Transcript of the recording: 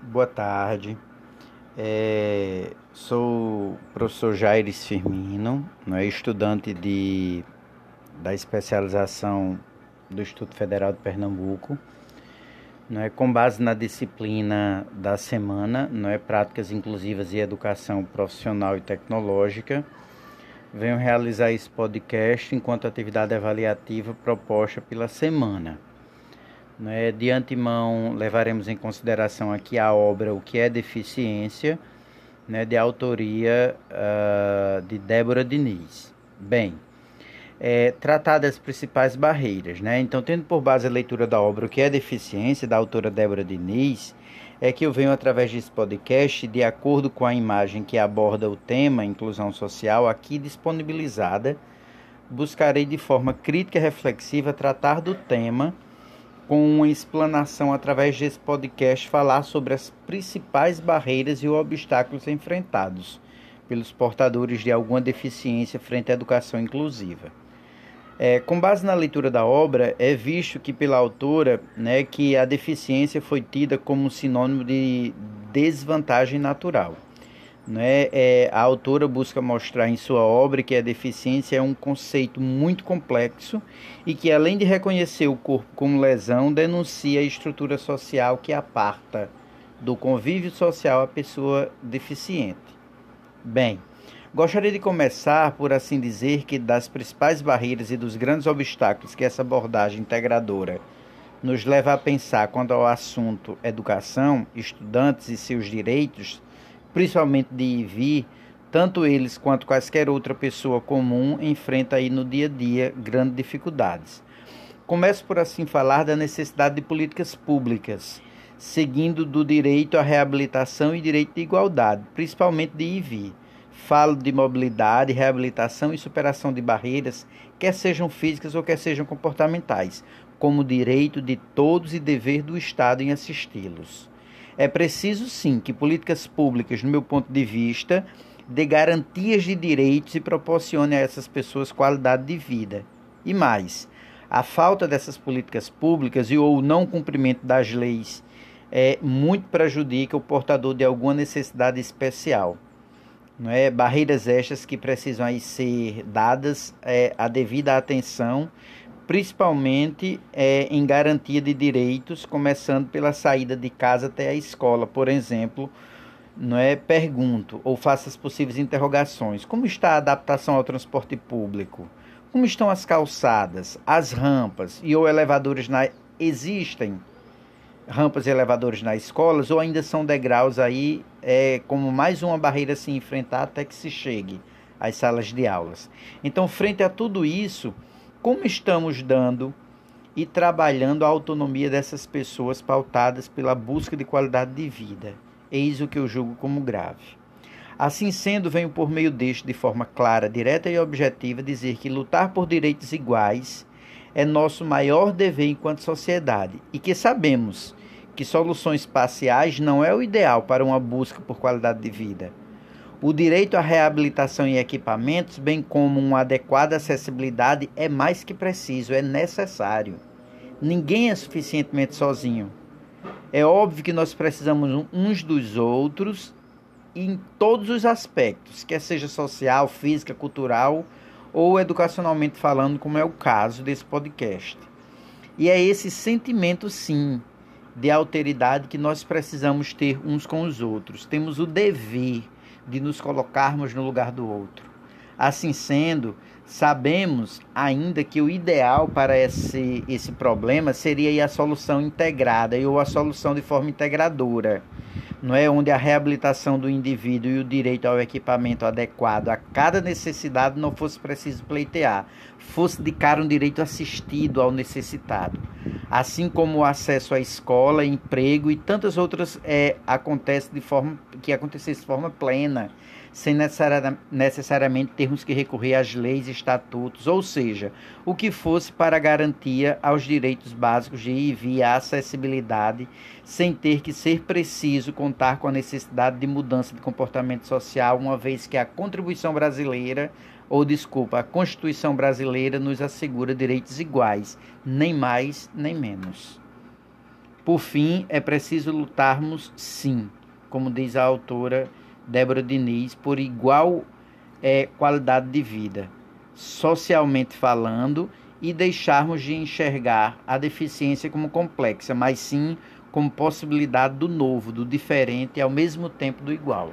Boa tarde. É, sou o professor Jaires Firmino, é estudante de, da especialização do Instituto Federal de Pernambuco. Não é com base na disciplina da semana, não é práticas inclusivas e educação profissional e tecnológica. Venho realizar esse podcast enquanto atividade avaliativa proposta pela semana. Né? De antemão, levaremos em consideração aqui a obra O que é Deficiência, né? de autoria uh, de Débora Diniz. Bem, é, tratar das principais barreiras. Né? Então, tendo por base a leitura da obra O que é Deficiência, da autora Débora Diniz, é que eu venho através desse podcast, de acordo com a imagem que aborda o tema inclusão social, aqui disponibilizada, buscarei de forma crítica e reflexiva tratar do tema com uma explanação através desse podcast, falar sobre as principais barreiras e obstáculos enfrentados pelos portadores de alguma deficiência frente à educação inclusiva. É, com base na leitura da obra, é visto que pela autora né, que a deficiência foi tida como sinônimo de desvantagem natural. Né? É, a autora busca mostrar em sua obra que a deficiência é um conceito muito complexo e que, além de reconhecer o corpo como lesão, denuncia a estrutura social que aparta do convívio social a pessoa deficiente. Bem, gostaria de começar por assim dizer que das principais barreiras e dos grandes obstáculos que essa abordagem integradora nos leva a pensar quando ao assunto educação, estudantes e seus direitos principalmente de IV, tanto eles quanto quaisquer outra pessoa comum enfrenta aí no dia a dia grandes dificuldades. Começo por assim falar da necessidade de políticas públicas, seguindo do direito à reabilitação e direito de igualdade, principalmente de IV. Falo de mobilidade, reabilitação e superação de barreiras, quer sejam físicas ou quer sejam comportamentais, como direito de todos e dever do Estado em assisti-los. É preciso sim que políticas públicas, no meu ponto de vista, dê garantias de direitos e proporcione a essas pessoas qualidade de vida. E mais, a falta dessas políticas públicas e ou o não cumprimento das leis é muito prejudica o portador de alguma necessidade especial. Não é barreiras estas que precisam aí ser dadas é, a devida atenção principalmente é, em garantia de direitos, começando pela saída de casa até a escola, por exemplo. Não é pergunto ou faço as possíveis interrogações. Como está a adaptação ao transporte público? Como estão as calçadas, as rampas e ou elevadores na existem rampas e elevadores nas escolas ou ainda são degraus aí é como mais uma barreira a se enfrentar até que se chegue às salas de aulas. Então, frente a tudo isso, como estamos dando e trabalhando a autonomia dessas pessoas pautadas pela busca de qualidade de vida. Eis o que eu julgo como grave. Assim sendo, venho por meio deste, de forma clara, direta e objetiva, dizer que lutar por direitos iguais é nosso maior dever enquanto sociedade e que sabemos que soluções parciais não é o ideal para uma busca por qualidade de vida. O direito à reabilitação e equipamentos, bem como uma adequada acessibilidade, é mais que preciso, é necessário. Ninguém é suficientemente sozinho. É óbvio que nós precisamos uns dos outros em todos os aspectos, quer seja social, física, cultural ou educacionalmente falando, como é o caso desse podcast. E é esse sentimento, sim, de alteridade que nós precisamos ter uns com os outros. Temos o dever de nos colocarmos no lugar do outro. Assim sendo, sabemos ainda que o ideal para esse, esse problema seria a solução integrada ou a solução de forma integradora, não é onde a reabilitação do indivíduo e o direito ao equipamento adequado a cada necessidade não fosse preciso pleitear, fosse de cara um direito assistido ao necessitado. Assim como o acesso à escola, emprego e tantas outras é, acontece de forma que acontecesse de forma plena, sem necessariamente termos que recorrer às leis e estatutos, ou seja, o que fosse para garantia aos direitos básicos de ir e vir à acessibilidade, sem ter que ser preciso contar com a necessidade de mudança de comportamento social, uma vez que a contribuição brasileira ou desculpa, a Constituição brasileira nos assegura direitos iguais, nem mais nem menos. Por fim, é preciso lutarmos, sim, como diz a autora Débora Diniz, por igual é, qualidade de vida, socialmente falando, e deixarmos de enxergar a deficiência como complexa, mas sim como possibilidade do novo, do diferente e ao mesmo tempo do igual.